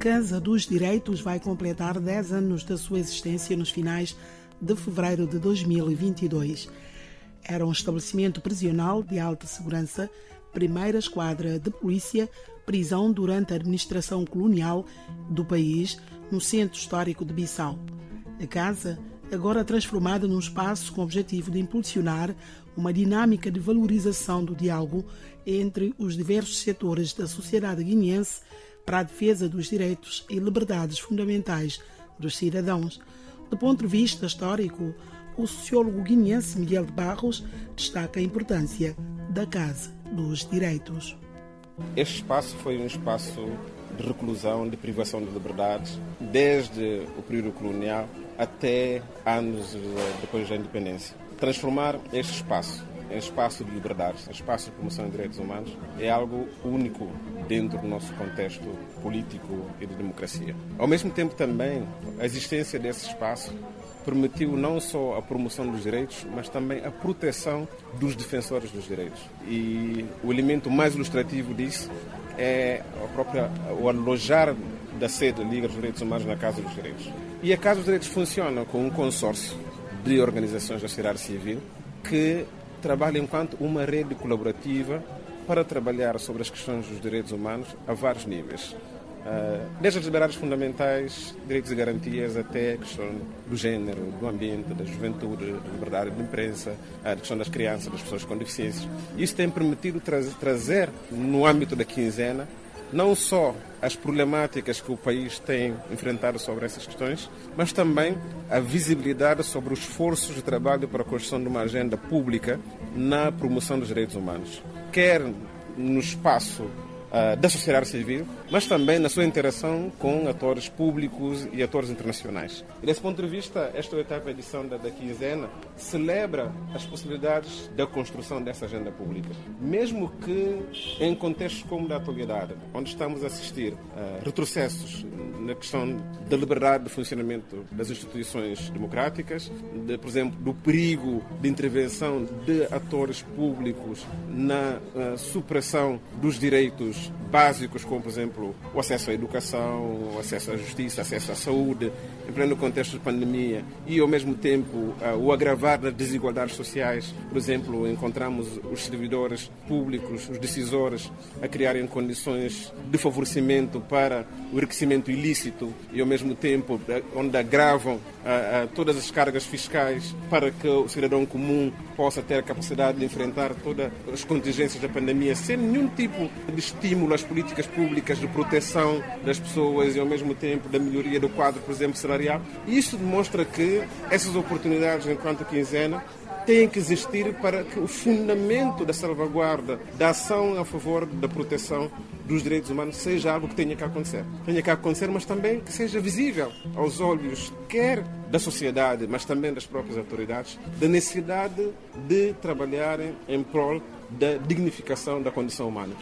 Casa dos Direitos vai completar 10 anos da sua existência nos finais de fevereiro de 2022. Era um estabelecimento prisional de alta segurança, primeira esquadra de polícia, prisão durante a administração colonial do país, no centro histórico de Bissau. A casa, agora transformada num espaço com o objetivo de impulsionar uma dinâmica de valorização do diálogo entre os diversos setores da sociedade guineense para a defesa dos direitos e liberdades fundamentais dos cidadãos. Do ponto de vista histórico, o sociólogo guineense Miguel de Barros destaca a importância da Casa dos Direitos. Este espaço foi um espaço de reclusão, de privação de liberdades, desde o período colonial até anos depois da independência. Transformar este espaço em espaço de liberdades, em espaço de promoção de direitos humanos, é algo único dentro do nosso contexto político e de democracia. Ao mesmo tempo, também, a existência desse espaço permitiu não só a promoção dos direitos, mas também a proteção dos defensores dos direitos. E o elemento mais ilustrativo disso é a própria, o alojar da sede Liga dos Direitos Humanos na Casa dos Direitos. E a Casa dos Direitos funciona com um consórcio de organizações da sociedade civil que trabalha enquanto uma rede colaborativa para trabalhar sobre as questões dos direitos humanos a vários níveis. Ah, desde as liberdades fundamentais, direitos e garantias, até a questão do género, do ambiente, da juventude, da liberdade de imprensa, a questão das crianças, das pessoas com deficiências. Isso tem permitido trazer, no âmbito da quinzena, não só as problemáticas que o país tem enfrentado sobre essas questões, mas também a visibilidade sobre os esforços de trabalho para a construção de uma agenda pública na promoção dos direitos humanos, quer no espaço da sociedade civil, mas também na sua interação com atores públicos e atores internacionais. E desse ponto de vista, esta oitava edição da, da quinzena celebra as possibilidades da construção dessa agenda pública. Mesmo que em contextos como da atualidade, onde estamos a assistir a retrocessos na questão da liberdade de funcionamento das instituições democráticas, de, por exemplo, do perigo de intervenção de atores públicos na uh, supressão dos direitos básicos, como, por exemplo, o acesso à educação, o acesso à justiça, acesso à saúde, em pleno contexto de pandemia, e, ao mesmo tempo, o agravar das desigualdades sociais. Por exemplo, encontramos os servidores públicos, os decisores, a criarem condições de favorecimento para o enriquecimento ilícito e, ao mesmo tempo, onde agravam todas as cargas fiscais para que o cidadão comum possa ter a capacidade de enfrentar todas as contingências da pandemia sem nenhum tipo de estímulo às políticas públicas de proteção das pessoas e, ao mesmo tempo, da melhoria do quadro, por exemplo, salarial. Isso demonstra que essas oportunidades, enquanto quinzena, têm que existir para que o fundamento da salvaguarda, da ação a favor da proteção dos direitos humanos seja algo que tenha que acontecer. Tenha que acontecer, mas também que seja visível aos olhos, quer da sociedade, mas também das próprias autoridades, da necessidade de trabalharem em prol da dignificação da condição humana.